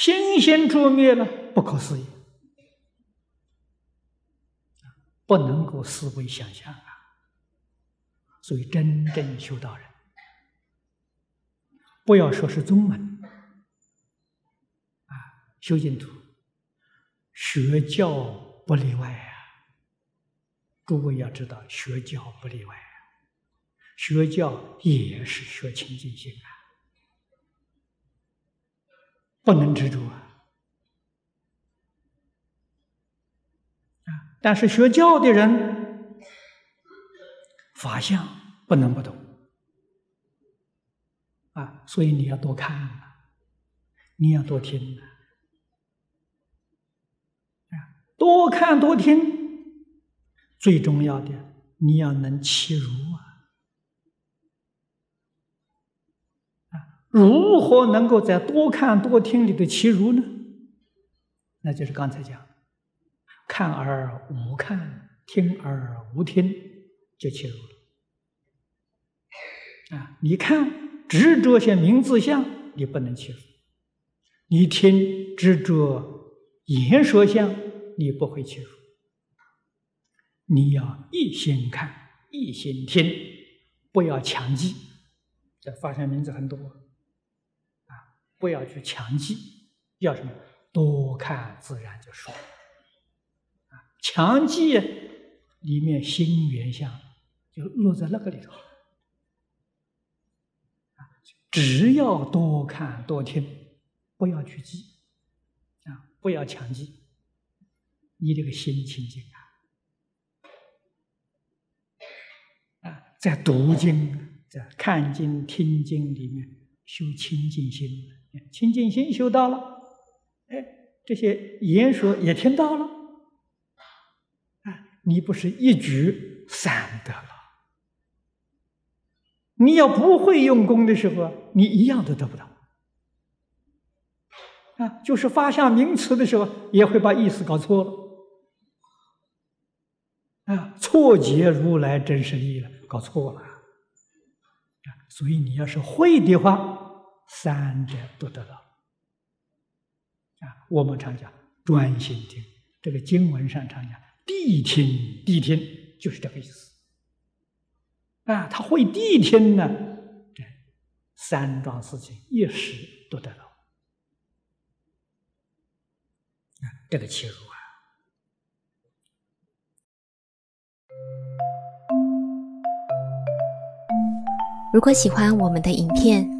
心心着灭了，不可思议，不能够思维想象啊！所以真正修道人，不要说是宗门啊，修净土，学教不例外啊！诸位要知道，学教不例外啊，学教也是学清净心啊。不能执着啊！但是学教的人，法相不能不懂啊，所以你要多看啊，你要多听啊，多看多听，最重要的，你要能切入啊。如何能够在多看多听里头切入呢？那就是刚才讲，看而无看，听而无听，就切入了。啊，你看执着些名字相，你不能切入；你听执着言说相，你不会切入。你要一心看，一心听，不要强记。这发现名字很多。不要去强记，要什么？多看自然就熟。啊，强记里面心缘相就落在那个里头。啊，只要多看多听，不要去记，啊，不要强记，你这个心清净啊。啊，在读经、在看经、听经里面修清净心。清净心修到了，哎，这些言说也听到了，啊，你不是一举三得了？你要不会用功的时候，你一样都得不到。啊，就是发下名词的时候，也会把意思搞错了，啊，错解如来真实意了，搞错了，啊，所以你要是会的话。三者都得到啊！我们常讲专心听，这个经文上常讲谛听，谛听就是这个意思啊。他会谛听呢，这三桩事情一时都得到啊。这个切入啊！如果喜欢我们的影片。